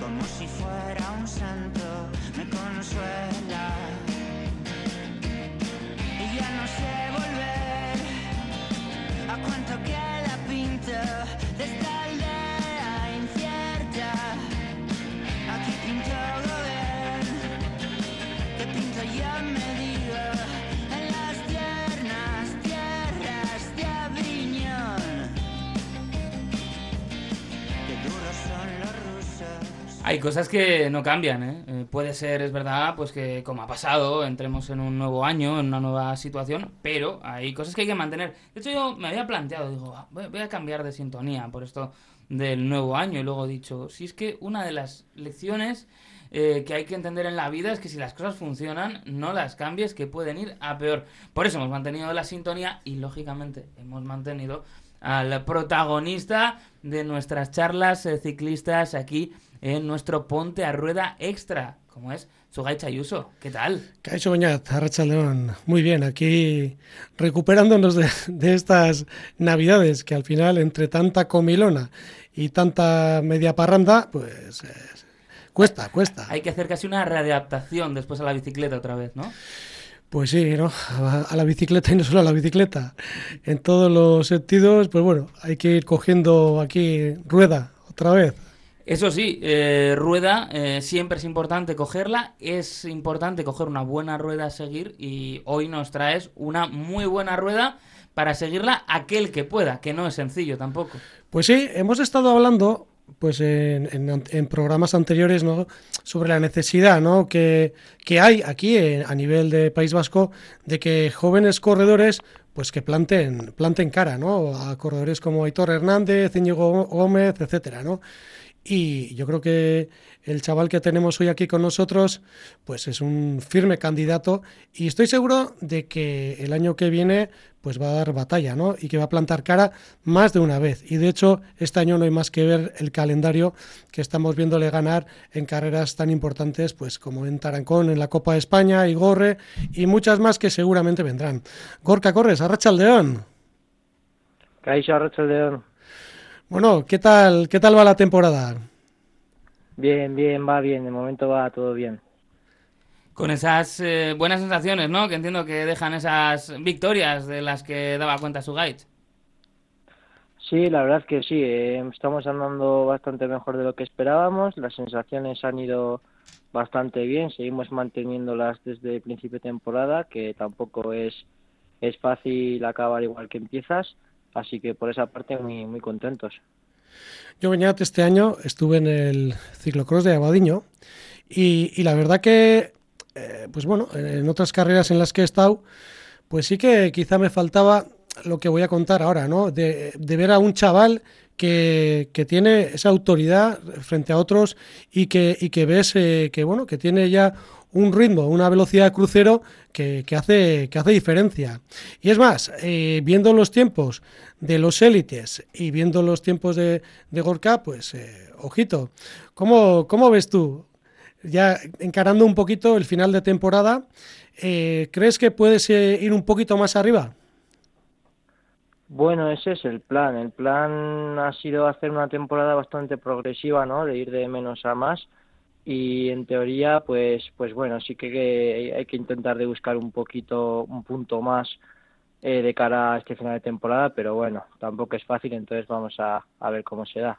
como si fuera un santo, me consuela. Hay cosas que no cambian, ¿eh? Eh, Puede ser, es verdad, pues que como ha pasado, entremos en un nuevo año, en una nueva situación, pero hay cosas que hay que mantener. De hecho, yo me había planteado, digo, "Ah, voy a cambiar de sintonía por esto del nuevo año, y luego he dicho, si es que una de las lecciones eh, que hay que entender en la vida es que si las cosas funcionan, no las cambies, que pueden ir a peor. Por eso hemos mantenido la sintonía y, lógicamente, hemos mantenido al protagonista de nuestras charlas eh, ciclistas aquí en nuestro Ponte a Rueda Extra, como es Sugay Chayuso. ¿Qué tal? Caixo Beñat, Arracha León. Muy bien, aquí recuperándonos de, de estas navidades que al final, entre tanta comilona y tanta media parranda, pues eh, cuesta, cuesta. Hay que hacer casi una readaptación después a la bicicleta otra vez, ¿no? Pues sí, ¿no? A, la bicicleta y no solo a la bicicleta. En todos los sentidos, pues bueno, hay que ir cogiendo aquí rueda otra vez. Eso sí, eh, rueda eh, siempre es importante cogerla, es importante coger una buena rueda a seguir y hoy nos traes una muy buena rueda para seguirla aquel que pueda, que no es sencillo tampoco. Pues sí, hemos estado hablando pues en, programas anteriores sobre la necesidad que, hay aquí a nivel de País Vasco de que jóvenes corredores pues que planten, planten cara ¿no? a corredores como Aitor Hernández, Íñigo Gómez, etcétera, ¿no? Y yo creo que el chaval que tenemos hoy aquí con nosotros, pues es un firme candidato y estoy seguro de que el año que viene pues va a dar batalla, ¿no? Y que va a plantar cara más de una vez. Y de hecho, este año no hay más que ver el calendario que estamos viéndole ganar en carreras tan importantes, pues como en Tarancón, en la Copa de España, y Gorre, y muchas más que seguramente vendrán. Gorka Corres, Arracha León. Caixo Arrachaldeón. Bueno, ¿qué tal, qué tal va la temporada? Bien, bien, va bien. De momento va todo bien. Con esas eh, buenas sensaciones, ¿no? Que entiendo que dejan esas victorias de las que daba cuenta Sugay. Sí, la verdad que sí. eh, estamos andando bastante mejor de lo que esperábamos. Las sensaciones han ido bastante bien. Seguimos manteniéndolas desde el principio de temporada, que tampoco es, es fácil acabar igual que empiezas. Así que por esa parte muy, muy contentos. Yo, Beñat, este año estuve en el ciclocross de Abadiño y, y la verdad que, eh, pues bueno, en otras carreras en las que he estado, pues sí que quizá me faltaba lo que voy a contar ahora, ¿no? De, de ver a un chaval que, tiene esa autoridad frente a otros y que, que ves eh, que, bueno, que tiene ya un ritmo, una velocidad de crucero que, hace, que hace diferencia. Y es más, eh, viendo los tiempos de los élites y viendo los tiempos de, Gorka, pues eh, ojito. ¿Cómo, ¿Cómo ves tú? Ya encarando un poquito el final de temporada, ¿crees que puedes ir un poquito más arriba? Bueno, ese es el plan. El plan ha sido hacer una temporada bastante progresiva, ¿no? De ir de menos a más. Y en teoría, pues, pues bueno, sí que- hay que intentar de buscar un poquito, un punto más eh, de cara a este final de temporada, pero bueno, tampoco es fácil, entonces vamos a, a ver cómo se da.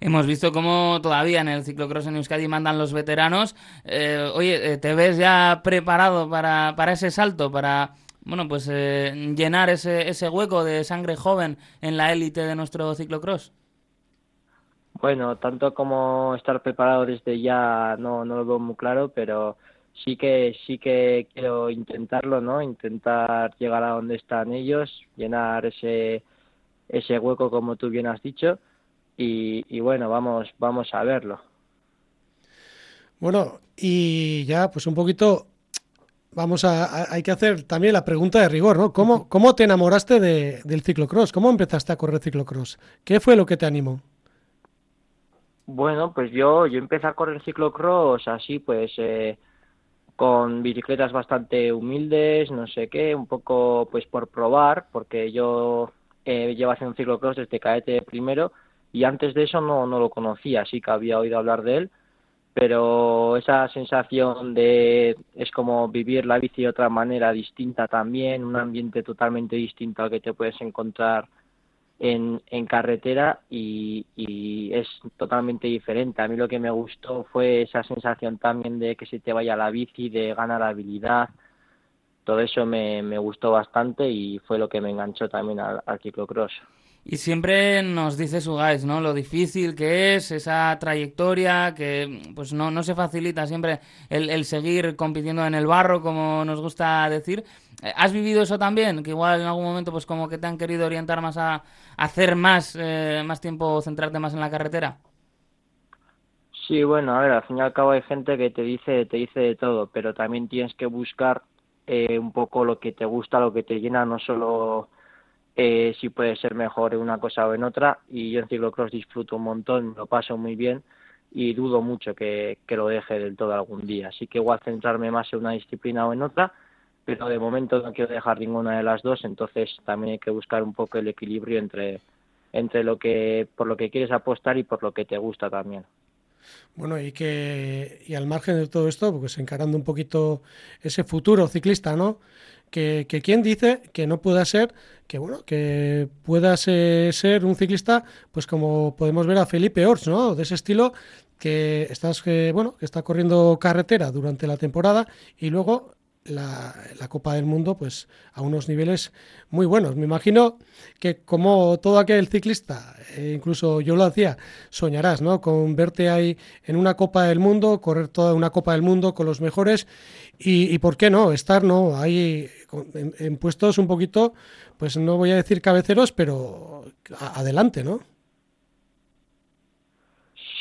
Hemos visto cómo todavía en el ciclocross en Euskadi mandan los veteranos. Eh, oye, eh, ¿te ves ya preparado para, para ese salto, para bueno, pues eh, llenar ese, ese hueco de sangre joven en la élite de nuestro ciclocross? Bueno, tanto como estar preparado desde ya no, no lo veo muy claro, pero sí que sí que quiero intentarlo, ¿no? Intentar llegar a donde están ellos, llenar ese ese hueco como tú bien has dicho y, y bueno, vamos vamos a verlo. Bueno, y ya pues un poquito vamos a, a- hay que hacer también la pregunta de rigor, ¿no? ¿Cómo, cómo te enamoraste de- del ciclocross? ¿Cómo empezaste a correr ciclocross? ¿Qué fue lo que te animó? Bueno, pues yo yo empecé a correr ciclocross así pues eh, con bicicletas bastante humildes, no sé qué, un poco pues por probar, porque yo eh, llevo haciendo ciclocross desde cadete primero y antes de eso no, no lo conocía, sí que había oído hablar de él, pero esa sensación de es como vivir la bici de otra manera distinta también, un ambiente totalmente distinto al que te puedes encontrar en, en carretera y, es totalmente diferente. A mí lo que me gustó fue esa sensación también de que se te vaya la bici, de ganar habilidad. Todo eso me, me gustó bastante y fue lo que me enganchó también al, al ciclocross. Y siempre nos dice su guys, ¿no? Lo difícil que es esa trayectoria, que pues no, no se facilita siempre el, el seguir compitiendo en el barro, como nos gusta decir. Eh, ¿Has vivido eso también? Que igual en algún momento pues como que te han querido orientar más a, hacer más, eh, más tiempo, centrarte más en la carretera. Sí, bueno, a ver, al fin y al cabo hay gente que te dice, te dice de todo, pero también tienes que buscar eh, un poco lo que te gusta, lo que te llena, no solo eh, si puede ser mejor en una cosa o en otra y yo en ciclocross disfruto un montón, lo paso muy bien y dudo mucho que, que lo deje del todo algún día. Así que igual centrarme más en una disciplina o en otra, pero de momento no quiero dejar ninguna de las dos, entonces también hay que buscar un poco el equilibrio entre, entre lo que, por lo que quieres apostar y por lo que te gusta también. Bueno, y que y al margen de todo esto, pues encarando un poquito ese futuro ciclista, ¿no? Que, que quién dice que no pueda ser, que bueno, que pueda ser, un ciclista, pues como podemos ver a Felipe Ors, ¿no? De ese estilo que estás, que, bueno, que está corriendo carretera durante la temporada y luego la, la, Copa del Mundo pues a unos niveles muy buenos. Me imagino que como todo aquel ciclista, eh, incluso yo lo hacía, soñarás, ¿no? Con verte ahí en una Copa del Mundo, correr toda una Copa del Mundo con los mejores y, por qué no, estar, ¿no? Ahí en, puestos un poquito, pues no voy a decir cabeceros, pero adelante, ¿no?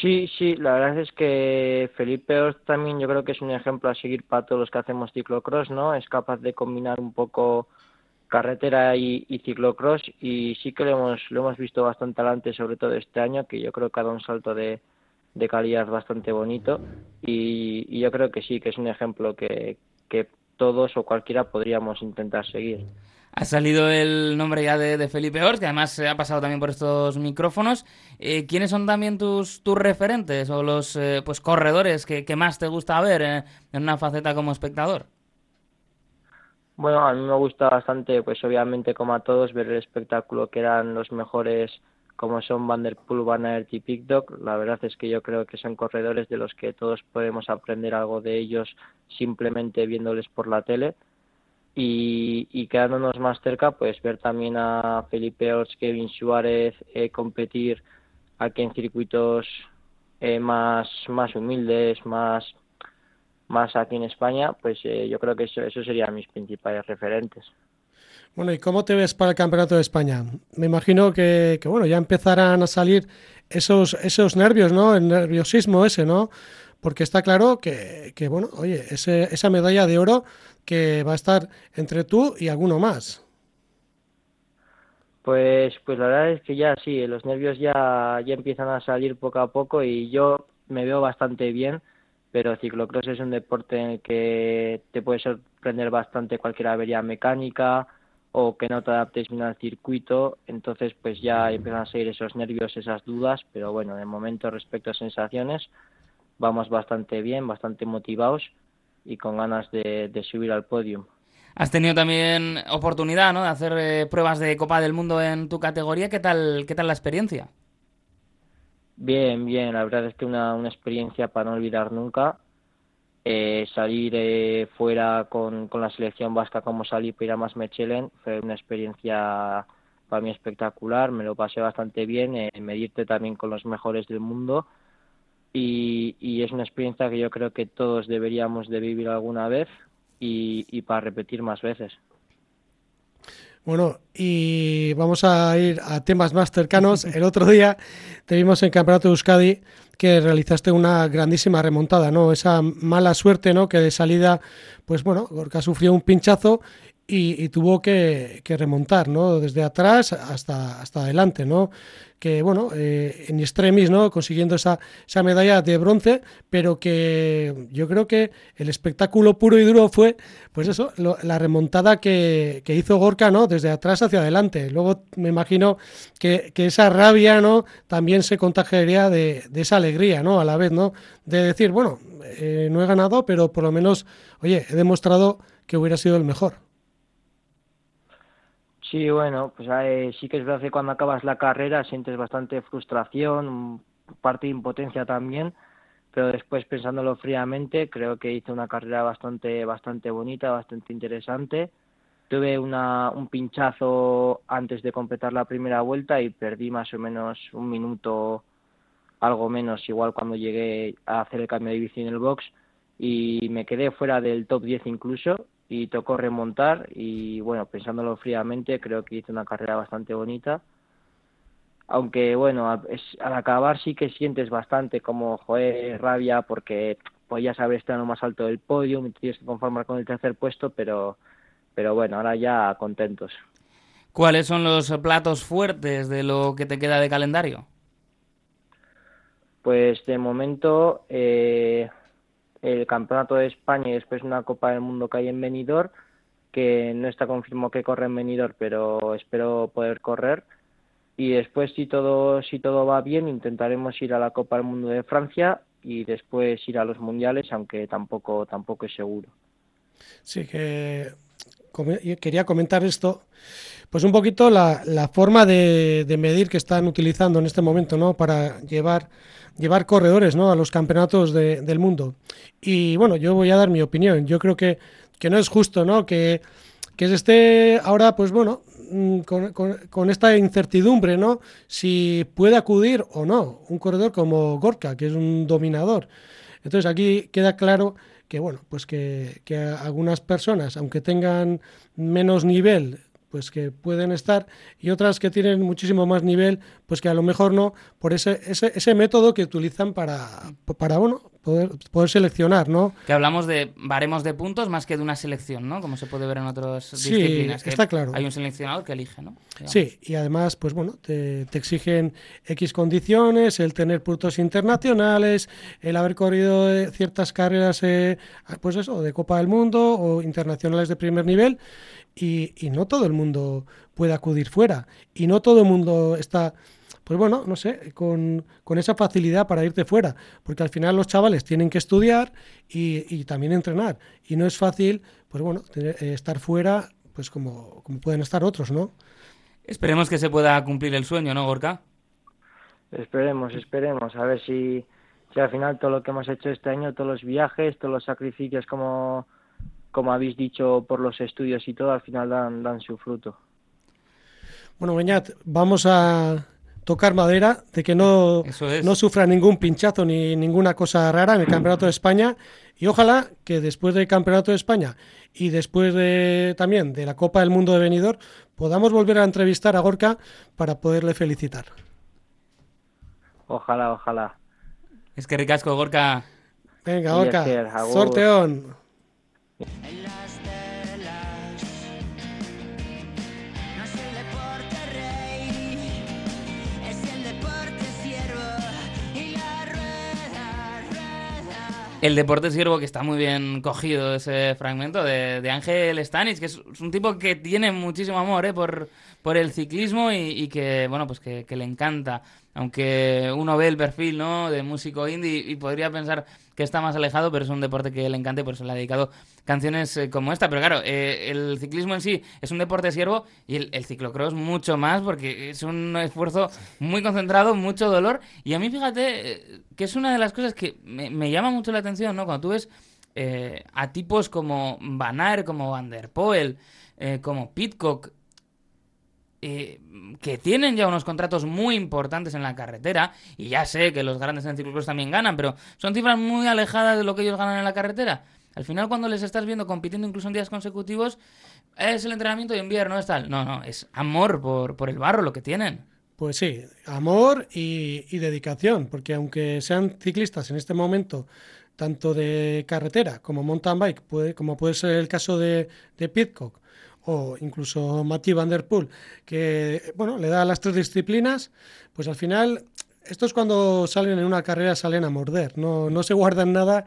Sí, sí, la verdad es que Felipe Ors también yo creo que es un ejemplo a seguir para todos los que hacemos ciclocross, ¿no? Es capaz de combinar un poco carretera y, y ciclocross y sí que lo hemos, lo hemos visto bastante adelante, sobre todo este año, que yo creo que ha dado un salto de, de calidad bastante bonito y, y, yo creo que sí, que es un ejemplo que, que todos o cualquiera podríamos intentar seguir ha salido el nombre ya de, Felipe Ors, que además se ha pasado también por estos micrófonos. Eh, ¿Quiénes son también tus, tus referentes o los eh, pues corredores que, que, más te gusta ver eh, en una faceta como espectador? Bueno, a mí me gusta bastante, pues obviamente como a todos, ver el espectáculo que eran los mejores como son Van der Poel, Van Aert y Pickdock. La verdad es que yo creo que son corredores de los que todos podemos aprender algo de ellos simplemente viéndoles por la tele y, quedándonos más cerca, pues ver también a Felipe Ors, Kevin Suárez eh, competir aquí en circuitos eh, más, más humildes, más, más aquí en España, pues eh, yo creo que eso, eso serían mis principales referentes. Bueno, ¿y cómo te ves para el Campeonato de España? Me imagino que, que bueno, ya empezarán a salir esos, esos nervios, ¿no? El nerviosismo ese, ¿no? Porque está claro que, que bueno, oye, ese, esa medalla de oro que va a estar entre tú y alguno más. Pues, pues la verdad es que ya sí, los nervios ya, ya empiezan a salir poco a poco y yo me veo bastante bien, pero ciclocross es un deporte en el que te puede sorprender bastante cualquier avería mecánica o que no te adaptes bien al circuito, entonces pues ya empiezan a salir esos nervios, esas dudas, pero bueno, de momento respecto a sensaciones vamos bastante bien, bastante motivados y con ganas de, de subir al podio. Has tenido también oportunidad ¿no? de hacer eh, pruebas de Copa del Mundo en tu categoría. ¿Qué tal, qué tal la experiencia? Bien, bien. La verdad es que una, una experiencia para no olvidar nunca. Eh, salir eh, fuera con, con la selección vasca como salí para ir a más Mechelen fue una experiencia para mí espectacular. Me lo pasé bastante bien. Eh, medirte también con los mejores del mundo y, es una experiencia que yo creo que todos deberíamos de vivir alguna vez y, para repetir más veces. Bueno, y vamos a ir a temas más cercanos. El otro día te vimos en Campeonato de Euskadi que realizaste una grandísima remontada, ¿no? Esa mala suerte, ¿no? Que de salida, pues bueno, Gorka sufrió un pinchazo y, tuvo que, remontar, ¿no? Desde atrás hasta, hasta adelante, ¿no? Que, bueno, eh, en extremis, ¿no? Consiguiendo esa, esa medalla de bronce, pero que yo creo que el espectáculo puro y duro fue, pues eso, la remontada que, hizo Gorka, ¿no? Desde atrás hacia adelante. Luego me imagino que, esa rabia, ¿no? También se contagiaría de, de, esa alegría, ¿no? A la vez, ¿no? De decir, bueno, eh, no he ganado, pero por lo menos, oye, he demostrado que hubiera sido el mejor. Sí, bueno, pues eh, sí que es verdad que cuando acabas la carrera sientes bastante frustración, parte de impotencia también, pero después pensándolo fríamente creo que hice una carrera bastante bastante bonita, bastante interesante. Tuve una, un pinchazo antes de completar la primera vuelta y perdí más o menos un minuto, algo menos, igual cuando llegué a hacer el cambio de bici en el box y me quedé fuera del top 10 incluso y tocó remontar y bueno, pensándolo fríamente, creo que hice una carrera bastante bonita. Aunque bueno, al, acabar sí que sientes bastante como, joder, rabia porque pues ya sabes estar en lo más alto del podio, me tienes que conformar con el tercer puesto, pero, pero bueno, ahora ya contentos. ¿Cuáles son los platos fuertes de lo que te queda de calendario? Pues de momento eh, el Campeonato de España y después una Copa del Mundo que hay en Benidorm, que no está confirmado que corre en Benidorm, pero espero poder correr. Y después, si todo, si todo va bien, intentaremos ir a la Copa del Mundo de Francia y después ir a los Mundiales, aunque tampoco, tampoco es seguro. Sí, que quería comentar esto, pues un poquito la, la forma de, de, medir que están utilizando en este momento, ¿no? Para llevar llevar corredores ¿no? a los campeonatos del mundo. Y bueno, yo voy a dar mi opinión. Yo creo que, que no es justo ¿no? Que, que se esté ahora, pues bueno, mm, con, con, esta incertidumbre, ¿no? Si puede acudir o no un corredor como Gorka, que es un dominador. Entonces aquí queda claro que, bueno, pues que, que algunas personas, aunque tengan menos nivel pues que pueden estar y otras que tienen muchísimo más nivel, pues que a lo mejor no, por ese, ese, ese método que utilizan para, para bueno, poder, poder seleccionar, ¿no? Que hablamos de baremos de puntos más que de una selección, ¿no? Como se puede ver en otras sí, disciplinas. está claro. Hay un seleccionador que elige, ¿no? Sí, y además, pues bueno, te, te, exigen X condiciones, el tener puntos internacionales, el haber corrido ciertas carreras, eh, pues eso, de Copa del Mundo o internacionales de primer nivel y, y no todo el mundo puede acudir fuera y no todo el mundo está pues bueno, no sé, con, con, esa facilidad para irte fuera, porque al final los chavales tienen que estudiar y, y también entrenar, y no es fácil, pues bueno, tener, eh, estar fuera, pues como, como, pueden estar otros, ¿no? Esperemos que se pueda cumplir el sueño, ¿no, Gorka? Esperemos, esperemos, a ver si, si al final todo lo que hemos hecho este año, todos los viajes, todos los sacrificios como como habéis dicho, por los estudios y todo, al final dan, dan su fruto. Bueno, Beñat, vamos a tocar madera de que no, no sufra ningún pinchazo ni ninguna cosa rara en el Campeonato de España y ojalá que después del Campeonato de España y después de, también de la Copa del Mundo de Benidorm podamos volver a entrevistar a Gorka para poderle felicitar. Ojalá, ojalá. Es que ricasco, Gorka. Venga, Gorka. Sorteón. El deporte siervo que está muy bien cogido ese fragmento de, de Ángel Stanich, que es, un tipo que tiene muchísimo amor ¿eh? por, por el ciclismo y, que, bueno, pues que le encanta aunque uno ve el perfil ¿no? de músico indie y podría pensar que está más alejado, pero es un deporte que le encanta y por eso le ha dedicado canciones eh, como esta. Pero claro, eh, el ciclismo en sí es un deporte siervo y el, ciclocross mucho más porque es un esfuerzo muy concentrado, mucho dolor. Y a mí fíjate eh, que es una de las cosas que me, llama mucho la atención, ¿no? Cuando tú ves a tipos como Van como Van der Poel, como Pitcock, eh, que tienen ya unos contratos muy importantes en la carretera, y ya sé que los grandes en también ganan, pero son cifras muy alejadas de lo que ellos ganan en la carretera. Al final, cuando les estás viendo compitiendo incluso en días consecutivos, es el entrenamiento de invierno, es tal. No, no, es amor por, por el barro lo que tienen. Pues sí, amor y, y, dedicación, porque aunque sean ciclistas en este momento, tanto de carretera como mountain bike, puede, como puede ser el caso de, de Pitcock, o incluso Mathieu Van Der Poel, que bueno, le da las tres disciplinas, pues al final estos cuando salen en una carrera salen a morder, no, no se guardan nada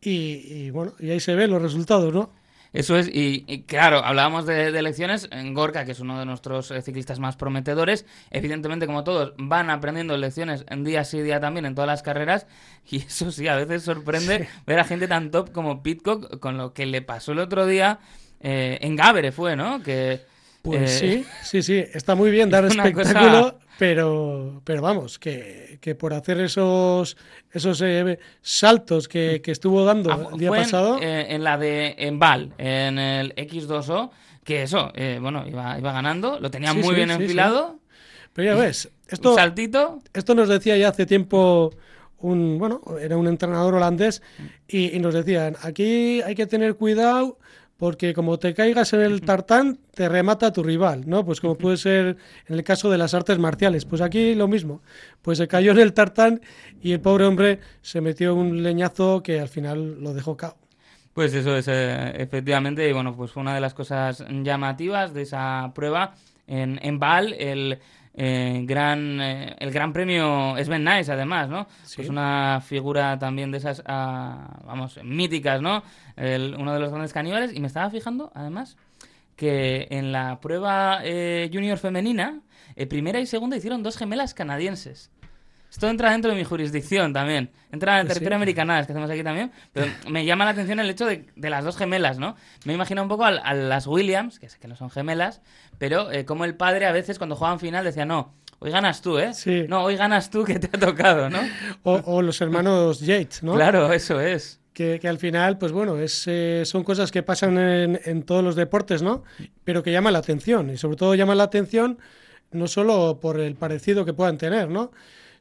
y, y bueno, y ahí se ven los resultados, ¿no? Eso es, y, y claro, hablábamos de, de elecciones. En Gorka, que es uno de nuestros eh, ciclistas más prometedores, evidentemente, como todos, van aprendiendo lecciones en día sí día también en todas las carreras. Y eso sí, a veces sorprende ver a gente tan top como Pitcock con lo que le pasó el otro día eh, en Gabere, fue, ¿no? Que. Pues eh, sí, sí, sí, está muy bien dar espectáculo, cosa- pero, pero vamos, que, que por hacer esos, esos eh, saltos que, que estuvo dando Ah, el día en- pasado, eh, En, la de en Val, en el X2O, que eso, eh, bueno, iba, iba ganando, lo tenía Sí, muy sí, bien sí, enfilado, pero ya ves, un esto, saltito. esto nos decía ya hace tiempo un, bueno, era un entrenador holandés y, y nos decían, aquí hay que tener cuidado porque como te caigas en el tartán, te remata tu rival, ¿no? Pues como puede ser en el caso de las artes marciales. Pues aquí lo mismo. Pues se cayó en el tartán y el pobre hombre se metió un leñazo que al final lo dejó cao. Pues eso es, eh, efectivamente, y bueno, pues fue una de las cosas llamativas de esa prueba en, en Val, el eh, gran eh, el gran premio Sven Nice, además, ¿no? Sí. Pues una figura también de esas, ah, vamos, míticas, ¿no? El- uno de los grandes caníbales, y me estaba fijando, además, que en la prueba eh, junior femenina, eh, primera y segunda hicieron dos gemelas canadienses. Esto entra dentro de mi jurisdicción también. Entra en el Pues sí. territorio americanadas que hacemos aquí también. Pero me llama la atención el hecho de, de las dos gemelas, ¿no? Me imagino un poco al- a, las Williams, que sé que no son gemelas, pero eh, como el padre a veces cuando juegan final decía, no, hoy ganas tú, ¿eh? Sí. No, hoy ganas tú que te ha tocado, ¿no? O, o los hermanos Yates, ¿no? Claro, eso es. que, que al final, pues bueno, es, eh, son cosas que pasan en, en todos los deportes, ¿no? Pero que llaman la atención. Y sobre todo llaman la atención no solo por el parecido que puedan tener, ¿no?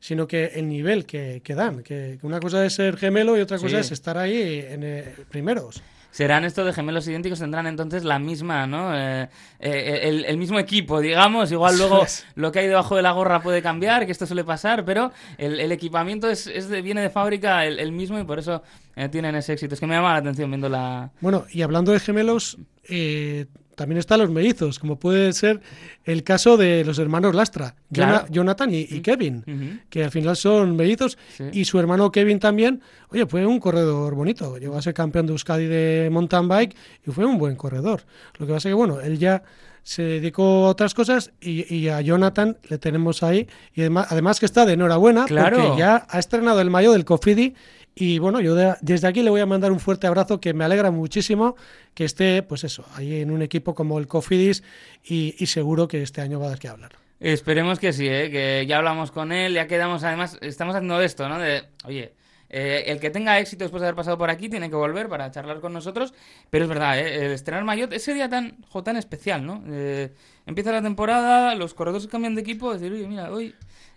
Sino que el nivel que, que dan. Que, que una cosa es ser gemelo y otra cosa Sí. es estar ahí en eh, primeros. Serán estos de gemelos idénticos, tendrán entonces la misma, ¿no? Eh, eh, el, el mismo equipo, digamos. Igual luego lo que hay debajo de la gorra puede cambiar, que esto suele pasar, pero el, el equipamiento es, es de- viene de fábrica el, el mismo y por eso eh, tienen ese éxito. Es que me llama la atención viendo la... Bueno, y hablando de gemelos, eh, también están los mellizos, como puede ser el caso de los hermanos Lastra, Claro. Jonathan y, y Kevin. Que al final son mellizos, Sí. y su hermano Kevin también, oye, fue un corredor bonito, llegó a ser campeón de Euskadi de mountain bike y fue un buen corredor. Lo que pasa que, bueno, él ya se dedicó a otras cosas y, y a Jonathan le tenemos ahí, y además, además que está de enhorabuena, Claro. porque ya ha estrenado el mayo del Cofidi, y bueno, yo de- desde aquí le voy a mandar un fuerte abrazo que me alegra muchísimo que esté, pues eso, ahí en un equipo como el Cofidis y, y seguro que este año va a dar que hablar. Esperemos que sí, ¿eh? que ya hablamos con él, ya quedamos, además, estamos haciendo esto, ¿no? De, oye, eh, el que tenga éxito después de haber pasado por aquí tiene que volver para charlar con nosotros, pero es verdad, ¿eh? el estrenar Mayotte, ese día tan, jo, tan especial, ¿no? Eh, empieza la temporada, los corredores cambian de equipo, decir, oye, mira, hoy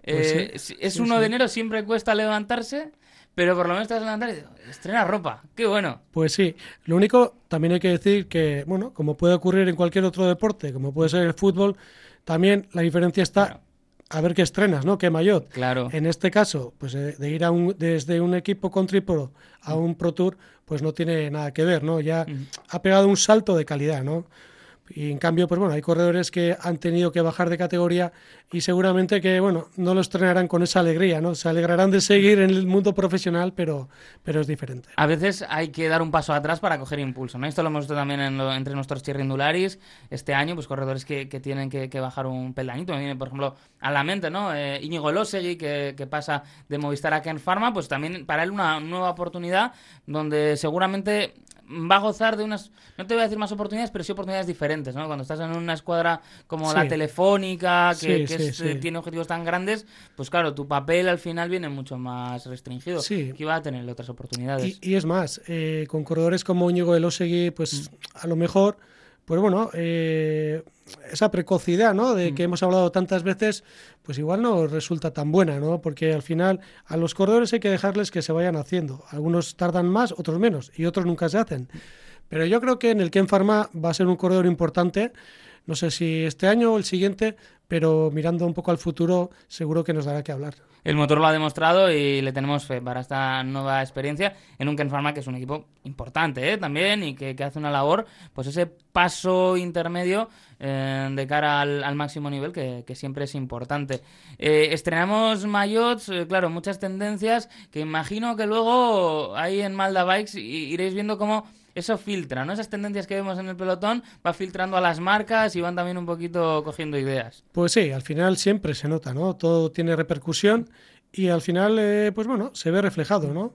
Pues eh, sí, es sí, 1 sí. de enero, siempre cuesta levantarse, pero por lo menos te vas a levantar y digo, estrena ropa, qué bueno. Pues sí, lo único también hay que decir que, bueno, como puede ocurrir en cualquier otro deporte, como puede ser el fútbol, también la diferencia está Claro. a ver qué estrenas, ¿no? ¿Qué maillot? Claro. En este caso, pues eh, de ir a un, desde un equipo country pro a un pro tour, pues no tiene nada que ver, ¿no? Ya ha pegado un salto de calidad, ¿no? Y en cambio, pues bueno, hay corredores que han tenido que bajar de categoría y seguramente que, bueno, no lo estrenarán con esa alegría, ¿no? Se alegrarán de seguir en el mundo profesional, pero, pero es diferente. A veces hay que dar un paso atrás para coger impulso, ¿no? Esto lo hemos visto también en lo- entre nuestros chirrindularis este año, pues corredores que, que tienen que, que bajar un peldañito. Me viene, por ejemplo, a la mente, ¿no? Eh, Íñigo Losegui, que, que pasa de Movistar a Ken Pharma, pues también para él una nueva oportunidad donde seguramente va a gozar de unas, no te voy a decir más oportunidades, pero sí oportunidades diferentes, ¿no? Cuando estás en una escuadra como la. Telefónica, que, Sí, que sí, es, eh, tiene objetivos tan grandes, pues claro, tu papel al final viene mucho más restringido. Sí. Que iba a tener otras oportunidades. Y, y es más, eh, con corredores como Íñigo Elosegui, pues Mm. a lo mejor, pues bueno, eh, esa precocidad, ¿no? De Mm. que hemos hablado tantas veces, pues igual no resulta tan buena, ¿no? Porque al final a los corredores hay que dejarles que se vayan haciendo. Algunos tardan más, otros menos, y otros nunca se hacen. Pero yo creo que en el Ken Pharma va a ser un corredor importante No sé si este año o el siguiente, pero mirando un poco al futuro, seguro que nos dará que hablar. El motor lo ha demostrado y le tenemos fe para esta nueva experiencia en un Pharma que es un equipo importante ¿eh? también y que, que hace una labor, pues ese paso intermedio eh, de cara al, máximo nivel que, que siempre es importante. Eh, estrenamos mayots, eh, claro, muchas tendencias que imagino que luego ahí en Malda Bikes iréis viendo cómo eso filtra, ¿no? Esas tendencias que vemos en el pelotón va filtrando a las marcas y van también un poquito cogiendo ideas. Pues sí, al final siempre se nota, ¿no? Todo tiene repercusión y al final, eh, pues bueno, se ve reflejado, ¿no?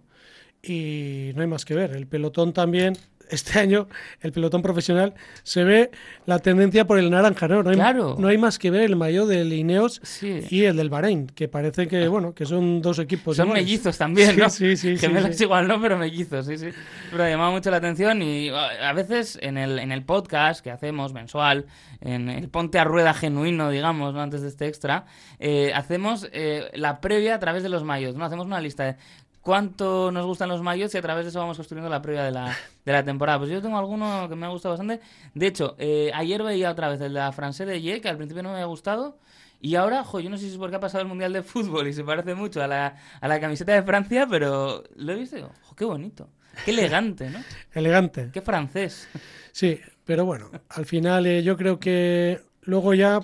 Y no hay más que ver. El pelotón también, este año, el pelotón profesional, se ve la tendencia por el naranja, ¿no? No hay, Claro. no hay más que ver el mayo del Ineos Sí. y el del Bahrein, que parece que, bueno, que son dos equipos Son iguales. mellizos también, Sí, ¿no? sí, sí, sí, Gemelos sí. igual no, pero mellizos, sí, sí. Pero ha llamado mucho la atención y a a veces en el, en el podcast que hacemos mensual, en el Ponte a Rueda genuino, digamos, ¿no? antes de este extra, eh, hacemos eh, la previa a través de los mayos, ¿no? Hacemos una lista de cuánto nos gustan los mayos y a través de eso vamos construyendo la previa de la, de la temporada. Pues yo tengo alguno que me ha gustado bastante. De hecho, eh, ayer veía otra vez el de la France de Ye, que al principio no me había gustado. Y ahora, jo, yo no sé si es porque ha pasado el Mundial de Fútbol y se parece mucho a la, a la camiseta de Francia, pero lo he visto y digo, jo, qué bonito, qué elegante, ¿no? Elegante. Qué francés. Sí, pero bueno, al final eh, yo creo que luego ya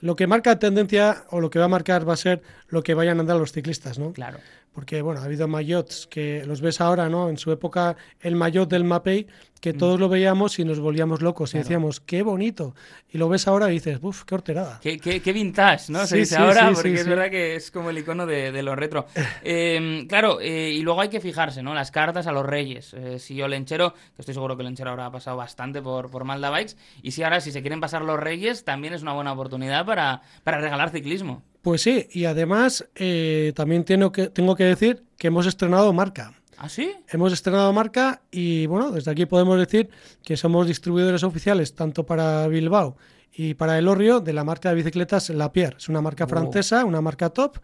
lo que marca tendencia o lo que va a marcar va a ser lo que vayan a andar los ciclistas, ¿no? Claro. Porque, bueno, ha habido maillots que los ves ahora, ¿no? En su época, el maillot del Mapei, que todos lo veíamos y nos volvíamos locos y Mm. Decíamos, qué bonito. Y lo ves ahora y dices, uff, qué horterada. Qué, qué, qué vintage, ¿no? Se Sí, dice sí, ahora, sí, porque es verdad que es como el icono de, de lo retro. Eh, claro, eh, y luego hay que fijarse, ¿no? Las cartas a los reyes. Eh, si yo Lenchero, que estoy seguro que Lenchero ahora ha pasado bastante por, por Malda Bikes, y si ahora, si se quieren pasar los reyes, también es una buena oportunidad para, para regalar ciclismo. Pues sí, y además eh, también tengo que, tengo que decir que hemos estrenado marca. ¿Ah, sí? Hemos estrenado marca y bueno, desde aquí podemos decir que somos distribuidores oficiales tanto para Bilbao y para El Orrio de la marca de bicicletas Lapierre. Es una marca Oh. francesa, una marca top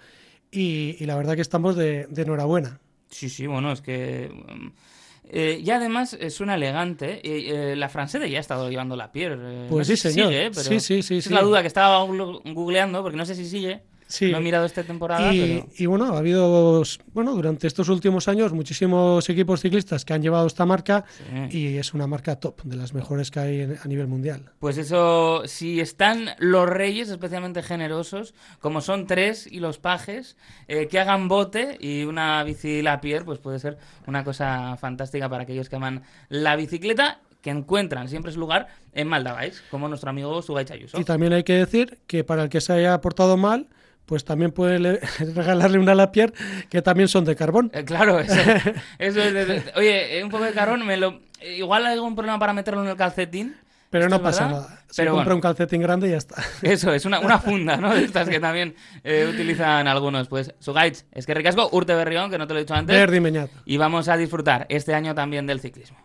y, y la verdad que estamos de, de enhorabuena. Sí, sí, bueno, es que... eh, y además eh, suena elegante. eh, eh, la francesa ya ha estado llevando la piel. eh, Pues no sí, sé si señor. sigue, pero Sí, sí, sí, esa sí. Es la duda que estaba googleando, porque no sé si sigue. Sí. No he mirado esta temporada, Y, pero... y bueno, ha habido, bueno, durante estos últimos años muchísimos equipos ciclistas que han llevado esta marca Sí. y es una marca top, de las mejores que hay en- a nivel mundial. Pues eso, si están los reyes especialmente generosos, como son tres y los pajes, eh, que hagan bote y una bici Lapierre, pues puede ser una cosa fantástica para aquellos que aman la bicicleta, que encuentran siempre su lugar en Maldavais, como nuestro amigo Sugay Chayuso. Y también hay que decir que para el que se haya portado mal, pues también puede le- regalarle una Lapierre que también son de carbón. Eh, claro, eso, eso es de- de- Oye, eh, un poco de carbón, me lo, eh, igual hay algún problema para meterlo en el calcetín. Pero ¿Esto no pasa verdad? nada. Se Pero compra bueno. un calcetín grande y ya está. Eso, es una, una funda, ¿no? De estas que también eh, utilizan algunos. Pues, Sugaitz, es que ricasco, Urte Berrión, que no te lo he dicho antes. Verdi Meñat. Y vamos a disfrutar este año también del ciclismo.